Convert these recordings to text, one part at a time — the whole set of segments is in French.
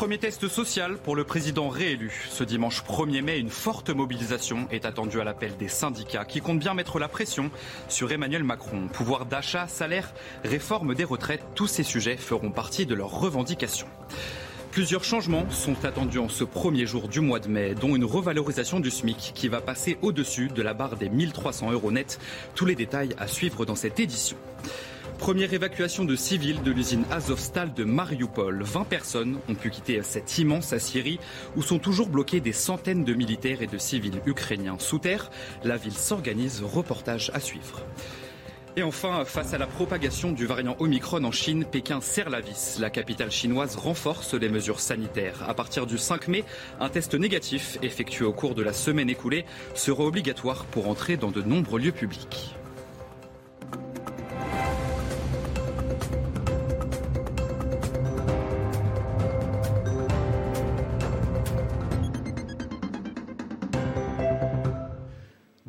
Premier test social pour le président réélu. Ce dimanche 1er mai, une forte mobilisation est attendue à l'appel des syndicats qui comptent bien mettre la pression sur Emmanuel Macron. Pouvoir d'achat, salaire, réforme des retraites, tous ces sujets feront partie de leurs revendications. Plusieurs changements sont attendus en ce premier jour du mois de mai, dont une revalorisation du SMIC qui va passer au-dessus de la barre des 1300 euros net. Tous les détails à suivre dans cette édition. Première évacuation de civils de l'usine Azovstal de Mariupol. 20 personnes ont pu quitter cette immense Assyrie où sont toujours bloqués des centaines de militaires et de civils ukrainiens sous terre. La ville s'organise. Reportage à suivre. Et enfin, face à la propagation du variant Omicron en Chine, Pékin serre la vis. La capitale chinoise renforce les mesures sanitaires. À partir du 5 mai, un test négatif effectué au cours de la semaine écoulée sera obligatoire pour entrer dans de nombreux lieux publics.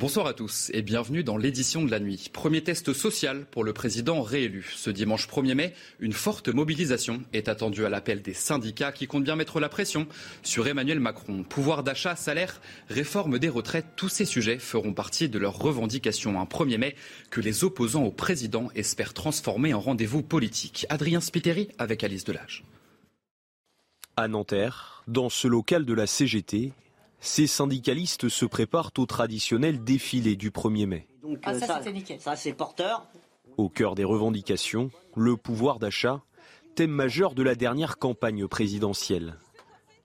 Bonsoir à tous et bienvenue dans l'édition de la nuit. Premier test social pour le président réélu. Ce dimanche 1er mai, une forte mobilisation est attendue à l'appel des syndicats qui comptent bien mettre la pression sur Emmanuel Macron. Pouvoir d'achat, salaire, réforme des retraites, tous ces sujets feront partie de leurs revendications. Un 1er mai que les opposants au président espèrent transformer en rendez-vous politique. Adrien Spiteri avec Alice Delage. À Nanterre, dans ce local de la CGT, ces syndicalistes se préparent au traditionnel défilé du 1er mai. Donc, ah, ça, ça, ça c'est porteur. Au cœur des revendications, le pouvoir d'achat, thème majeur de la dernière campagne présidentielle.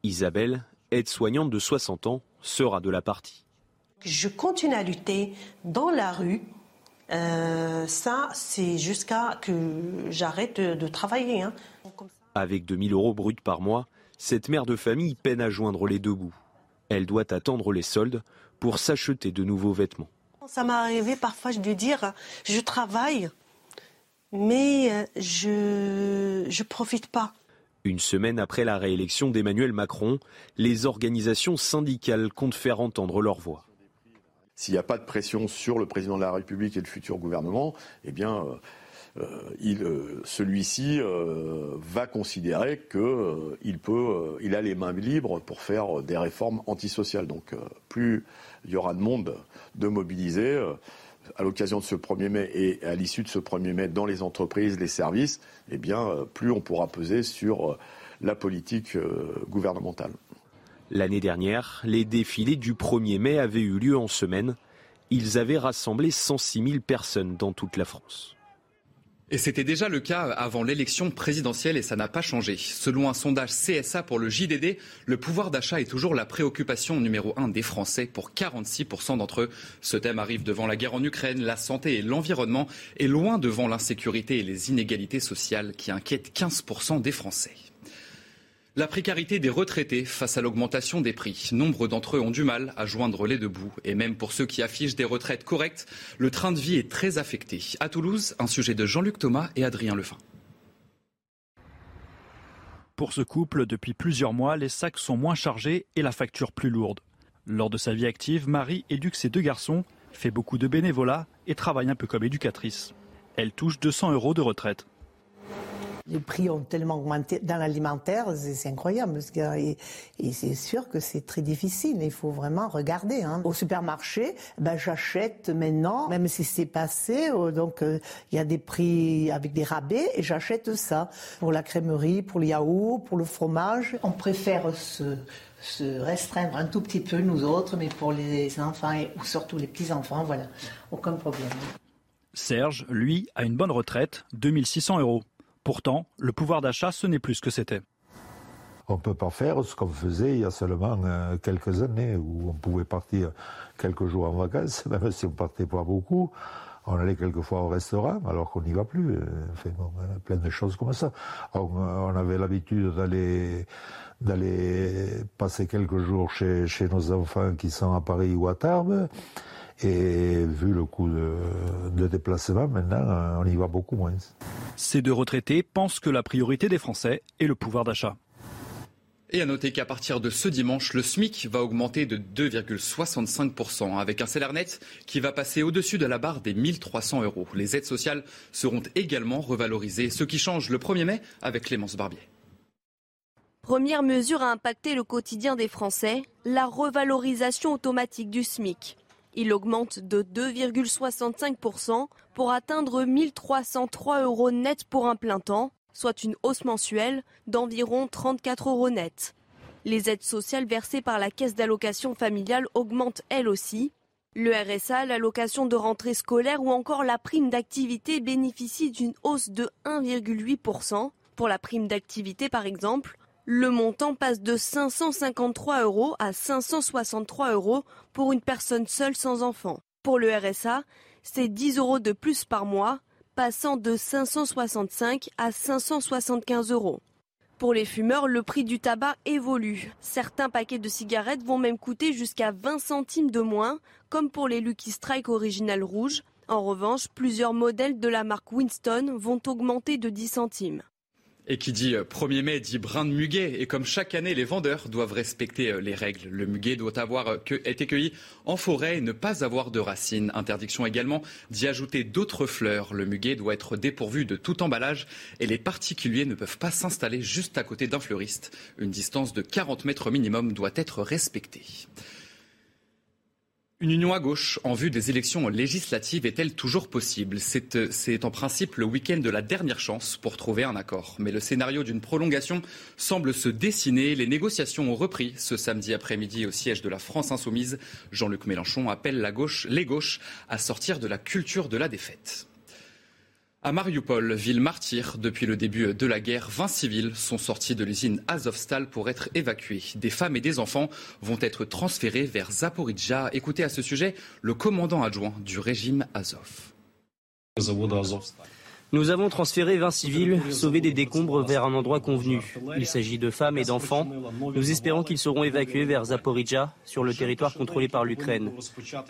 Isabelle, aide-soignante de 60 ans, sera de la partie. Je continue à lutter dans la rue. Euh, ça, c'est jusqu'à que j'arrête de, de travailler. Hein. Avec 2000 euros bruts par mois, cette mère de famille peine à joindre les deux bouts. Elle doit attendre les soldes pour s'acheter de nouveaux vêtements. Ça m'est arrivé parfois de dire je travaille, mais euh, je ne profite pas. Une semaine après la réélection d'Emmanuel Macron, les organisations syndicales comptent faire entendre leur voix. S'il n'y a pas de pression sur le président de la République et le futur gouvernement, eh bien, euh, euh, euh, celui-ci euh, va considérer qu'il a les mains libres pour faire des réformes antisociales. Donc, plus il y aura de monde de mobiliser à l'occasion de ce 1er mai et à l'issue de ce 1er mai dans les entreprises, les services, eh bien, plus on pourra peser sur la politique gouvernementale. L'année dernière, les défilés du 1er mai avaient eu lieu en semaine. Ils avaient rassemblé 106 000 personnes dans toute la France. Et c'était déjà le cas avant l'élection présidentielle et ça n'a pas changé. Selon un sondage CSA pour le JDD, le pouvoir d'achat est toujours la préoccupation numéro un des Français pour 46% d'entre eux. Ce thème arrive devant la guerre en Ukraine, la santé et l'environnement et loin devant l'insécurité et les inégalités sociales qui inquiètent 15% des Français. La précarité des retraités face à l'augmentation des prix. Nombre d'entre eux ont du mal à joindre les deux bouts. Et même pour ceux qui affichent des retraites correctes, le train de vie est très affecté. À Toulouse, un sujet de Jean-Luc Thomas et Adrien Lefin. Pour ce couple, depuis plusieurs mois, les sacs sont moins chargés et la facture plus lourde. Lors de sa vie active, Marie éduque ses deux garçons, fait beaucoup de bénévolat et travaille un peu comme éducatrice. Elle touche 200 euros de retraite. Les prix ont tellement augmenté dans l'alimentaire, c'est incroyable. Et, c'est sûr que c'est très difficile. Il faut vraiment regarder. Hein. Au supermarché, ben, j'achète maintenant, même si c'est passé, euh, donc euh, il y a des prix avec des rabais, et j'achète ça pour la crèmerie, pour le yaourt, pour le fromage. On préfère se se restreindre un tout petit peu, nous autres, mais pour les enfants et surtout les petits-enfants, voilà, aucun problème. Serge, lui, a une bonne retraite, 2600 euros. Pourtant, le pouvoir d'achat, ce n'est plus ce que c'était. On ne peut pas faire ce qu'on faisait il y a seulement euh, quelques années, où on pouvait partir quelques jours en vacances, même si on partait pas beaucoup. On allait quelquefois au restaurant alors qu'on n'y va plus. Enfin, bon, plein de choses comme ça. On, avait l'habitude d'aller passer quelques jours chez nos enfants qui sont à Paris ou à Tarbes. Et vu le coût de, déplacement, maintenant, on y va beaucoup moins. Ces deux retraités pensent que la priorité des Français est le pouvoir d'achat. Et à noter qu'à partir de ce dimanche, le SMIC va augmenter de 2,65%, avec un salaire net qui va passer au-dessus de la barre des 1300 euros. Les aides sociales seront également revalorisées, ce qui change le 1er mai avec Clémence Barbier. Première mesure à impacter le quotidien des Français, la revalorisation automatique du SMIC. Il augmente de 2,65% pour atteindre 1303 euros net pour un plein temps, soit une hausse mensuelle d'environ 34 euros net. Les aides sociales versées par la caisse d'allocation familiale augmentent elles aussi. Le RSA, l'allocation de rentrée scolaire ou encore la prime d'activité bénéficient d'une hausse de 1,8%. Pour la prime d'activité par exemple, le montant passe de 553 euros à 563 euros pour une personne seule sans enfant. Pour le RSA, c'est 10 euros de plus par mois, passant de 565 à 575 euros. Pour les fumeurs, le prix du tabac évolue. Certains paquets de cigarettes vont même coûter jusqu'à 20 centimes de moins, comme pour les Lucky Strike Original Rouge. En revanche, plusieurs modèles de la marque Winston vont augmenter de 10 centimes. Et qui dit 1er euh, mai dit brin de muguet. Et comme chaque année, les vendeurs doivent respecter euh, les règles. Le muguet doit avoir euh, été cueilli en forêt et ne pas avoir de racines. Interdiction également d'y ajouter d'autres fleurs. Le muguet doit être dépourvu de tout emballage et les particuliers ne peuvent pas s'installer juste à côté d'un fleuriste. Une distance de 40 mètres minimum doit être respectée. Une union à gauche en vue des élections législatives est-elle toujours possible? C'est en principe le week-end de la dernière chance pour trouver un accord. Mais le scénario d'une prolongation semble se dessiner. Les négociations ont repris ce samedi après-midi au siège de la France insoumise. Jean-Luc Mélenchon appelle la gauche, les gauches à sortir de la culture de la défaite. À Mariupol, ville martyre, depuis le début de la guerre, 20 civils sont sortis de l'usine Azovstal pour être évacués. Des femmes et des enfants vont être transférés vers Zaporizhia. Écoutez à ce sujet le commandant adjoint du régime Azov. Nous avons transféré 20 civils, sauvés des décombres vers un endroit convenu. Il s'agit de femmes et d'enfants. Nous espérons qu'ils seront évacués vers Zaporizhia, sur le territoire contrôlé par l'Ukraine.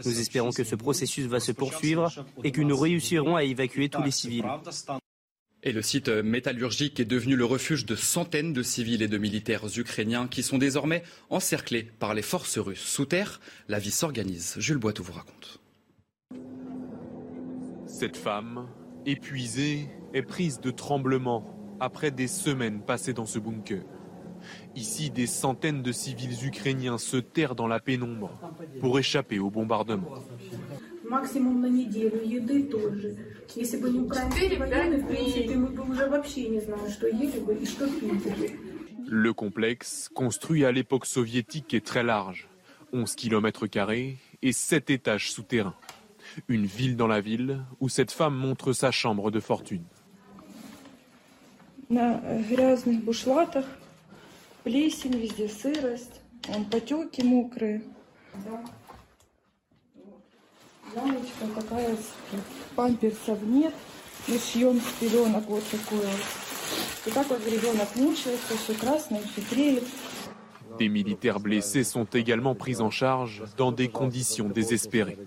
Nous espérons que ce processus va se poursuivre et que nous réussirons à évacuer tous les civils. Et le site métallurgique est devenu le refuge de centaines de civils et de militaires ukrainiens qui sont désormais encerclés par les forces russes. Sous terre, la vie s'organise. Jules Boitou vous raconte. Cette femme épuisée et prise de tremblements après des semaines passées dans ce bunker. Ici, des centaines de civils ukrainiens se terrent dans la pénombre pour échapper au bombardement. Le complexe, construit à l'époque soviétique, est très large, 11 km et 7 étages souterrains. Une ville dans la ville où cette femme montre sa chambre de fortune. На грязных бушлатах плесень, везде сырость, он потеки мокрые. Лампочка такая, памперсов нет, мы шьем с пеленок вот такую. И так вот ребенок мучается, все красное, все треет. Des militaires blessés sont également pris en charge dans des conditions désespérées.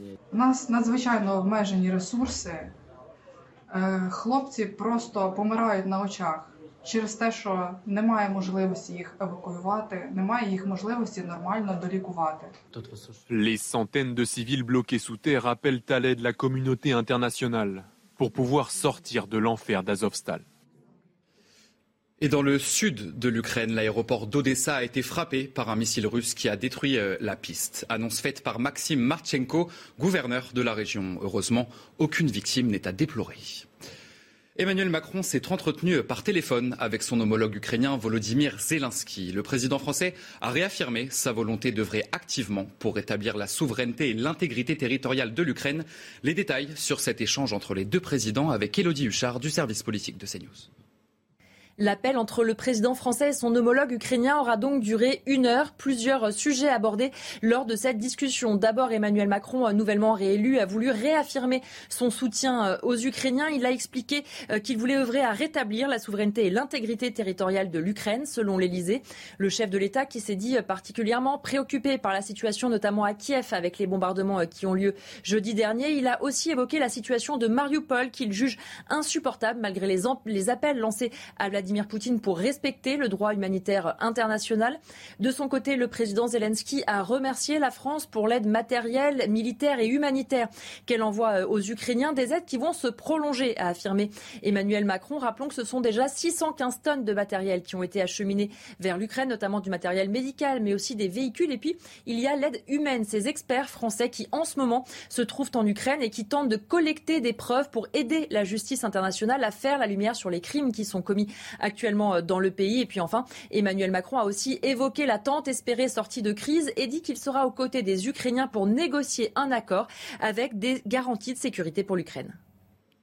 Les centaines de civils bloqués sous terre appellent à l'aide la communauté internationale pour pouvoir sortir de l'enfer d'Azovstal. Et dans le sud de l'Ukraine, l'aéroport d'Odessa a été frappé par un missile russe qui a détruit euh, la piste. Annonce faite par Maxime Marchenko, gouverneur de la région. Heureusement, aucune victime n'est à déplorer. Emmanuel Macron s'est entretenu par téléphone avec son homologue ukrainien Volodymyr Zelensky. Le président français a réaffirmé sa volonté d'œuvrer activement pour rétablir la souveraineté et l'intégrité territoriale de l'Ukraine. Les détails sur cet échange entre les deux présidents avec Élodie Huchard du service politique de CNews. L'appel entre le président français et son homologue ukrainien aura donc duré une heure. Plusieurs sujets abordés lors de cette discussion. D'abord, Emmanuel Macron, nouvellement réélu, a voulu réaffirmer son soutien euh, aux Ukrainiens. Il a expliqué euh, qu'il voulait œuvrer à rétablir la souveraineté et l'intégrité territoriale de l'Ukraine, selon l'Elysée. Le chef de l'État qui s'est dit particulièrement préoccupé par la situation, notamment à Kiev, avec les bombardements euh, qui ont lieu jeudi dernier. Il a aussi évoqué la situation de Mariupol qu'il juge insupportable malgré les, les appels lancés à Vladimir Vladimir Poutine pour respecter le droit humanitaire international. De son côté, le président Zelensky a remercié la France pour l'aide matérielle, militaire et humanitaire qu'elle envoie euh, aux Ukrainiens, des aides qui vont se prolonger, a affirmé Emmanuel Macron. Rappelons que ce sont déjà 615 tonnes de matériel qui ont été acheminées vers l'Ukraine, notamment du matériel médical, mais aussi des véhicules. Et puis, il y a l'aide humaine, ces experts français qui, en ce moment, se trouvent en Ukraine et qui tentent de collecter des preuves pour aider la justice internationale à faire la lumière sur les crimes qui sont commis actuellement euh, dans le pays. Et puis enfin, Emmanuel Macron a aussi évoqué l'attente espérée sortie de crise et dit qu'il sera aux côtés des Ukrainiens pour négocier un accord avec des garanties de sécurité pour l'Ukraine.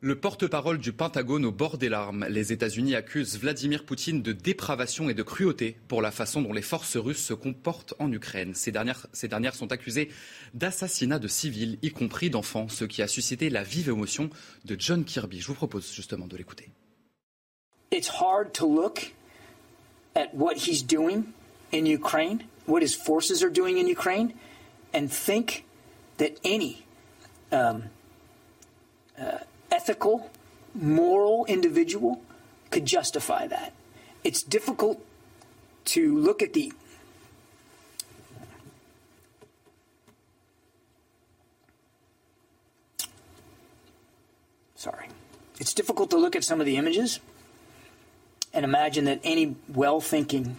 Le porte-parole du Pentagone au bord des larmes. Les États-Unis accusent Vladimir Poutine de dépravation et de cruauté pour la façon dont les forces russes se comportent en Ukraine. Ces dernières, sont accusées d'assassinat de civils, y compris d'enfants, ce qui a suscité la vive émotion de John Kirby. Je vous propose justement de l'écouter. It's hard to look at what he's doing in Ukraine, what his forces are doing in Ukraine, and think that any um, uh, ethical, moral individual could justify that. It's difficult to look at the sorry. It's difficult to look at some of the images and imagine that any well thinking,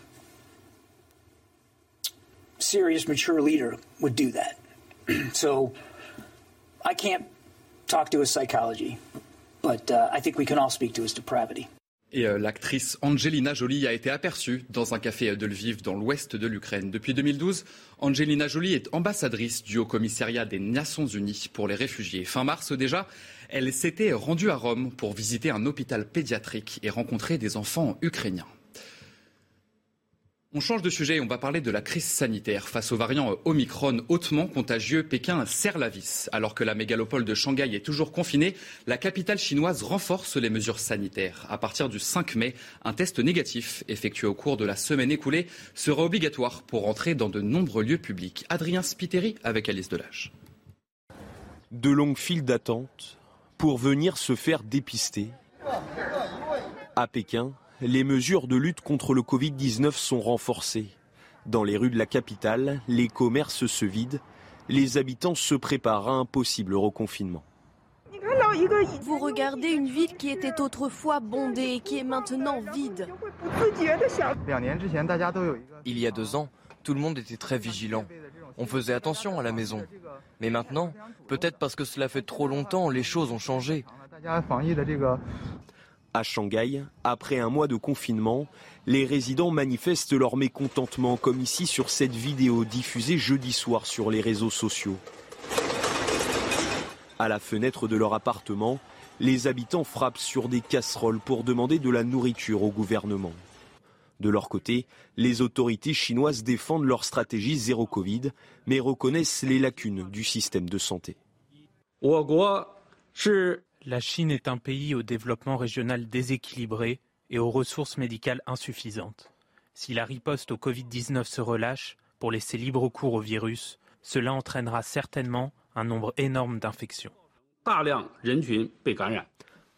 serious, mature leader would do that. so I can't talk to his psychology, but I think we can all speak to his depravity. Et l'actrice Angelina Jolie a été aperçue dans un café de Lviv dans l'ouest de l'Ukraine. Depuis 2012, Angelina Jolie est ambassadrice du Haut Commissariat des Nations Unies pour les réfugiés. Fin mars déjà, elle s'était rendue à Rome pour visiter un hôpital pédiatrique et rencontrer des enfants ukrainiens. On change de sujet, on va parler de la crise sanitaire. Face au variant Omicron hautement contagieux, Pékin serre la vis. Alors que la mégalopole de Shanghai est toujours confinée, la capitale chinoise renforce les mesures sanitaires. À partir du 5 mai, un test négatif effectué au cours de la semaine écoulée sera obligatoire pour entrer dans de nombreux lieux publics. Adrien Spiteri avec Alice Delage. De longues files d'attente pour venir se faire dépister. À Pékin, les mesures de lutte contre le Covid-19 sont renforcées. Dans les rues de la capitale, les commerces se vident, les habitants se préparent à un possible reconfinement. Vous regardez une ville qui était autrefois bondée et qui est maintenant vide. Il y a deux ans, tout le monde était très vigilant. On faisait attention à la maison. Mais maintenant, peut-être parce que cela fait trop longtemps, les choses ont changé. À Shanghai, après un mois de confinement, les résidents manifestent leur mécontentement, comme ici sur cette vidéo diffusée jeudi soir sur les réseaux sociaux. À la fenêtre de leur appartement, les habitants frappent sur des casseroles pour demander de la nourriture au gouvernement. De leur côté, les autorités chinoises défendent leur stratégie zéro Covid, mais reconnaissent les lacunes du système de santé. La Chine est un pays au développement régional déséquilibré et aux ressources médicales insuffisantes. Si la riposte au Covid-19 se relâche pour laisser libre cours au virus, cela entraînera certainement un nombre énorme d'infections.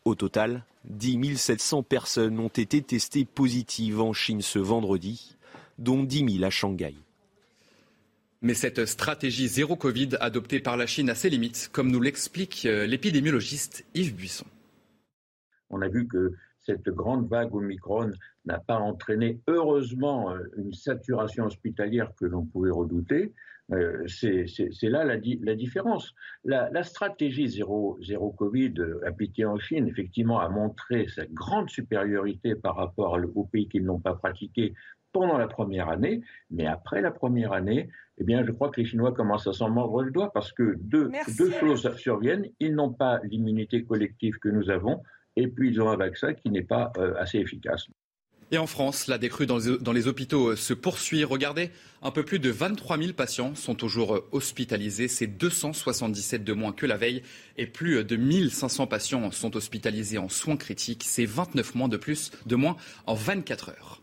Au total, 10 700 personnes ont été testées positives en Chine ce vendredi, dont 10 000 à Shanghai. Mais cette stratégie zéro Covid adoptée par la Chine a ses limites, comme nous l'explique euh, l'épidémiologiste Yves Buisson. On a vu que cette grande vague Omicron n'a pas entraîné, heureusement, euh, une saturation hospitalière que l'on pouvait redouter. Euh, c'est là la, différence. La, stratégie zéro, zéro, Covid appliquée en Chine, effectivement, a montré sa grande supériorité par rapport aux pays qui ne l'ont pas pratiquée pendant la première année, mais après la première année, eh bien, je crois que les Chinois commencent à s'en mordre le doigt parce que deux, deux choses surviennent. Ils n'ont pas l'immunité collective que nous avons, et puis ils ont un vaccin qui n'est pas euh, assez efficace. Et en France, la décrue dans les, hôpitaux se poursuit. Regardez, un peu plus de 23 000 patients sont au jour hospitalisés. C'est 277 de moins que la veille. Et plus de 1500 patients sont hospitalisés en soins critiques. C'est 29 moins de plus, de moins en 24 heures.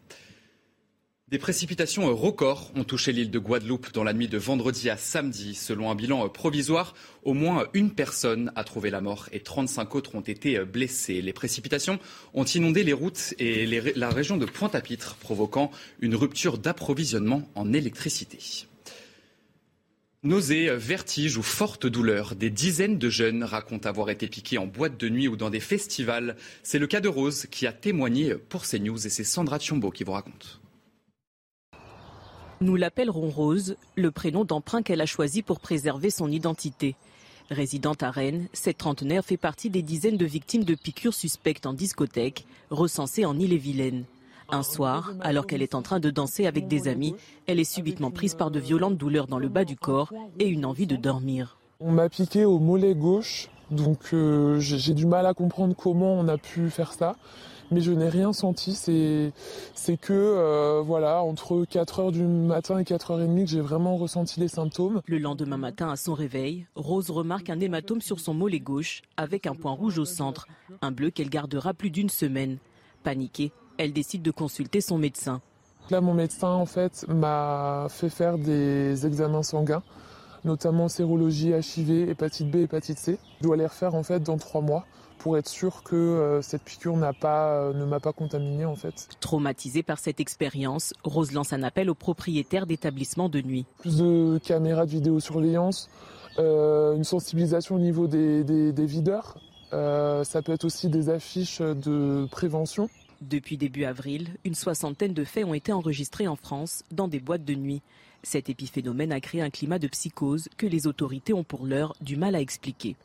Des précipitations records ont touché l'île de Guadeloupe dans la nuit de vendredi à samedi. Selon un bilan provisoire, au moins une personne a trouvé la mort et 35 autres ont été blessés. Les précipitations ont inondé les routes et la région de Pointe-à-Pitre, provoquant une rupture d'approvisionnement en électricité. Nausées, vertiges ou fortes douleurs, des dizaines de jeunes racontent avoir été piqués en boîte de nuit ou dans des festivals. C'est le cas de Rose qui a témoigné pour CNews et c'est Sandra Tchombo qui vous raconte. Nous l'appellerons Rose, le prénom d'emprunt qu'elle a choisi pour préserver son identité. Résidente à Rennes, cette trentenaire fait partie des dizaines de victimes de piqûres suspectes en discothèque, recensées en Ille-et-Vilaine. Un soir, alors qu'elle est en train de danser avec des amis, elle est subitement prise par de violentes douleurs dans le bas du corps et une envie de dormir. On m'a piqué au mollet gauche, donc euh, j'ai du mal à comprendre comment on a pu faire ça mais je n'ai rien senti. C'est que, euh, voilà, entre 4h du matin et 4h30 que j'ai vraiment ressenti les symptômes. Le lendemain matin, à son réveil, Rose remarque un hématome sur son mollet gauche, avec un point rouge au centre, un bleu qu'elle gardera plus d'une semaine. Paniquée, elle décide de consulter son médecin. Là, mon médecin, en fait, m'a fait faire des examens sanguins, notamment sérologie, HIV, hépatite B, hépatite C. Je dois les refaire, en fait, dans trois mois pour être sûr que euh, cette piqûre n'a pas, euh, ne m'a pas contaminé en fait. Traumatisée par cette expérience, Rose lance un appel aux propriétaires d'établissements de nuit. Plus de caméras de vidéosurveillance, euh, une sensibilisation au niveau des, des, videurs. ça peut être aussi des affiches de prévention. Depuis début avril, une soixantaine de faits ont été enregistrés en France dans des boîtes de nuit. Cet épiphénomène a créé un climat de psychose que les autorités ont pour l'heure du mal à expliquer.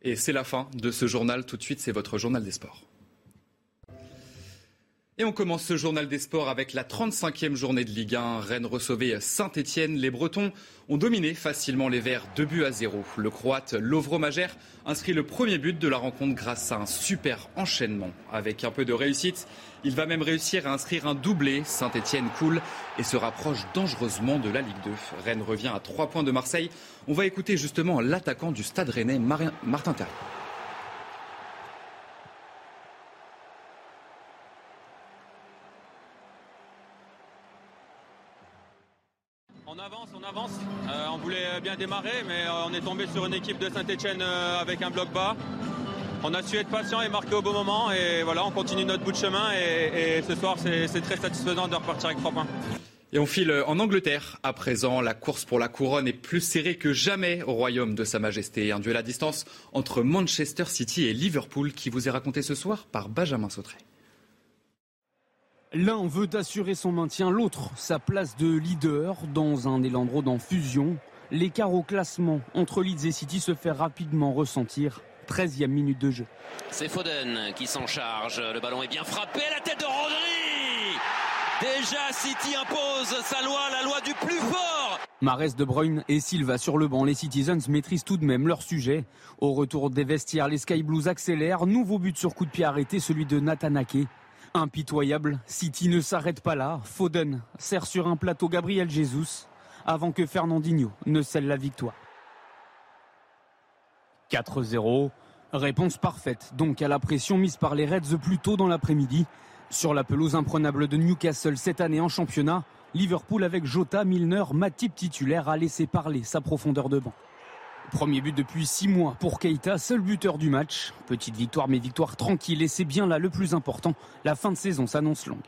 Et c'est la fin de ce journal. Tout de suite, c'est votre journal des sports. Et on commence ce journal des sports avec la 35e journée de Ligue 1. Rennes recevait Saint-Etienne. Les Bretons ont dominé facilement les Verts 2 buts à 0. Le Croate Lovro Mager inscrit le premier but de la rencontre grâce à un super enchaînement. Avec un peu de réussite, il va même réussir à inscrire un doublé. Saint-Etienne coule et se rapproche dangereusement de la Ligue 2. Rennes revient à 3 points de Marseille. On va écouter justement l'attaquant du stade rennais, Martin Terrier. Euh, on voulait bien démarrer, mais euh, on est tombé sur une équipe de Saint-Etienne euh, avec un bloc bas. On a su être patient et marquer au bon moment. Et voilà, on continue notre bout de chemin. Et, ce soir, c'est très satisfaisant de repartir avec trois points. Et on file en Angleterre. À présent, la course pour la couronne est plus serrée que jamais au royaume de Sa Majesté. Un duel à distance entre Manchester City et Liverpool qui vous est raconté ce soir par Benjamin Sautré. L'un veut assurer son maintien, l'autre sa place de leader dans un élan en fusion. L'écart au classement entre Leeds et City se fait rapidement ressentir. 13e minute de jeu. C'est Foden qui s'en charge. Le ballon est bien frappé. La tête de Rodri Déjà, City impose sa loi, la loi du plus fort. Marès, De Bruyne et Silva sur le banc. Les Citizens maîtrisent tout de même leur sujet. Au retour des vestiaires, les Sky Blues accélèrent. Nouveau but sur coup de pied arrêté, celui de Natanake. Impitoyable, City ne s'arrête pas là. Foden sert sur un plateau Gabriel Jesus avant que Fernandinho ne scelle la victoire. 4-0, réponse parfaite donc à la pression mise par les Reds plus tôt dans l'après-midi. Sur la pelouse imprenable de Newcastle cette année en championnat, Liverpool avec Jota, Milner, Matip titulaire a laissé parler sa profondeur de banc. Premier but depuis six mois pour Keita, seul buteur du match. Petite victoire, mais victoire tranquille. Et c'est bien là le plus important. La fin de saison s'annonce longue.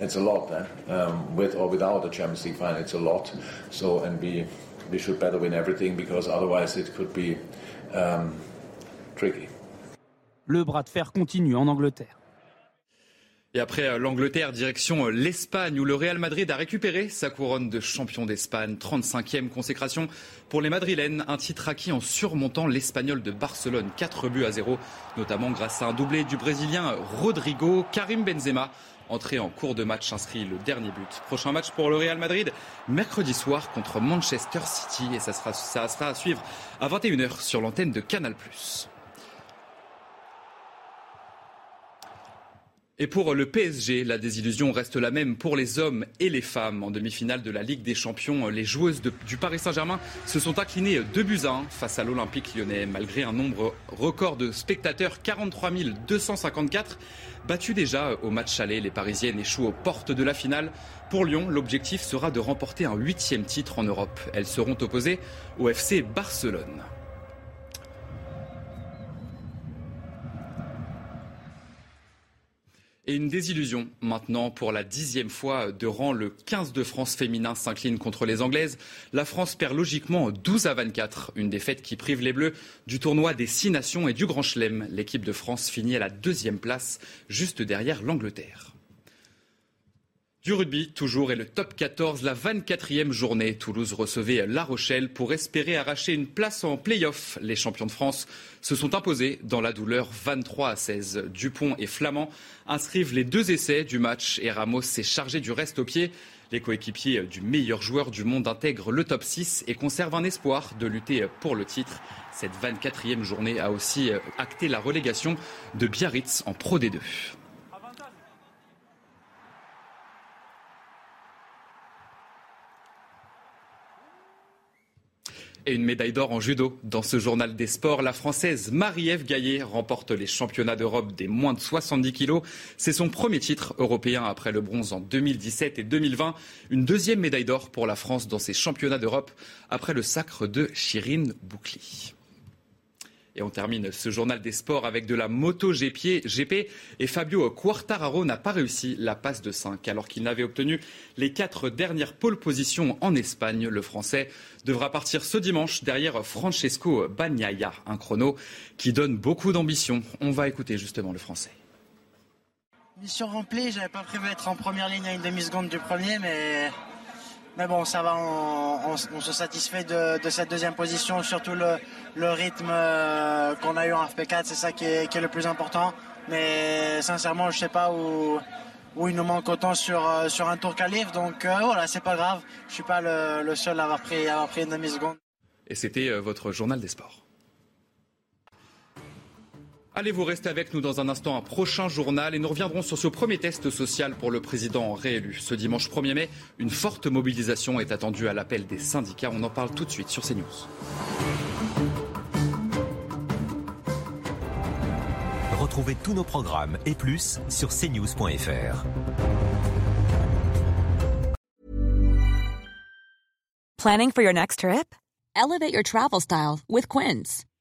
It's a lot, eh? um, with or without the Champions League final. It's a lot. So and we should better win everything because otherwise it could be um, tricky. Le bras de fer continue en Angleterre. Et après euh, l'Angleterre, direction euh, l'Espagne, où le Real Madrid a récupéré sa couronne de champion d'Espagne. 35e consécration pour les Madrilènes, un titre acquis en surmontant l'Espagnol de Barcelone. 4 buts à 0, notamment grâce à un doublé du Brésilien Rodrigo. Karim Benzema, entré en cours de match, inscrit le dernier but. Prochain match pour le Real Madrid, mercredi soir contre Manchester City. Et ça sera, ça sera à suivre à 21h sur l'antenne de Canal+. Et pour le PSG, la désillusion reste la même pour les hommes et les femmes. En demi-finale de la Ligue des Champions, les joueuses du Paris Saint-Germain se sont inclinées 2 buts à 1 face à l'Olympique lyonnais, malgré un nombre record de spectateurs, 43 254. Battus déjà au match aller, les Parisiennes échouent aux portes de la finale. Pour Lyon, l'objectif sera de remporter un huitième titre en Europe. Elles seront opposées au FC Barcelone. Et une désillusion maintenant pour la dixième fois de rang. Le 15 de France féminin s'incline contre les Anglaises. La France perd logiquement 12 à 24. Une défaite qui prive les Bleus du tournoi des six nations et du Grand Chelem. L'équipe de France finit à la deuxième place, juste derrière l'Angleterre. Du rugby, toujours, et le top 14, la 24e journée. Toulouse recevait La Rochelle pour espérer arracher une place en play-off. Les champions de France se sont imposés dans la douleur 23 à 16. Dupont et Flamand inscrivent les deux essais du match et Ramos s'est chargé du reste au pied. Les coéquipiers du meilleur joueur du monde intègrent le top 6 et conservent un espoir de lutter pour le titre. Cette 24e journée a aussi acté la relégation de Biarritz en Pro D2. Et une médaille d'or en judo. Dans ce journal des sports, la Française Marie-Ève Gaillet remporte les championnats d'Europe des moins de 70 kilos. C'est son premier titre européen après le bronze en 2017 et 2020. Une deuxième médaille d'or pour la France dans ces championnats d'Europe après le sacre de Chirine Boucli. Et on termine ce journal des sports avec de la moto GP. Et Fabio Quartararo n'a pas réussi la passe de 5 alors qu'il n'avait obtenu les quatre dernières pôles positions en Espagne. Le Français devra partir ce dimanche derrière Francesco Bagnaia, un chrono qui donne beaucoup d'ambition. On va écouter justement le Français. Mission remplie, j'avais pas prévu d'être en première ligne à une demi-seconde du premier, mais mais bon, ça va, on, se satisfait de, cette deuxième position, surtout le, rythme euh, qu'on a eu en FP4, c'est ça qui est, le plus important. Mais sincèrement, je ne sais pas où, il nous manque autant sur, euh, un tour qualif, donc euh, voilà, c'est pas grave. Je ne suis pas le, seul à avoir pris, à avoir pris une demi-seconde. Et c'était votre journal des sports. Allez, vous rester avec nous dans un instant, un prochain journal et nous reviendrons sur ce premier test social pour le président réélu. Ce dimanche 1er mai, une forte mobilisation est attendue à l'appel des syndicats. On en parle tout de suite sur CNews. Retrouvez tous nos programmes et plus sur cnews.fr. Planning for your next trip? Elevate your travel style with Quince.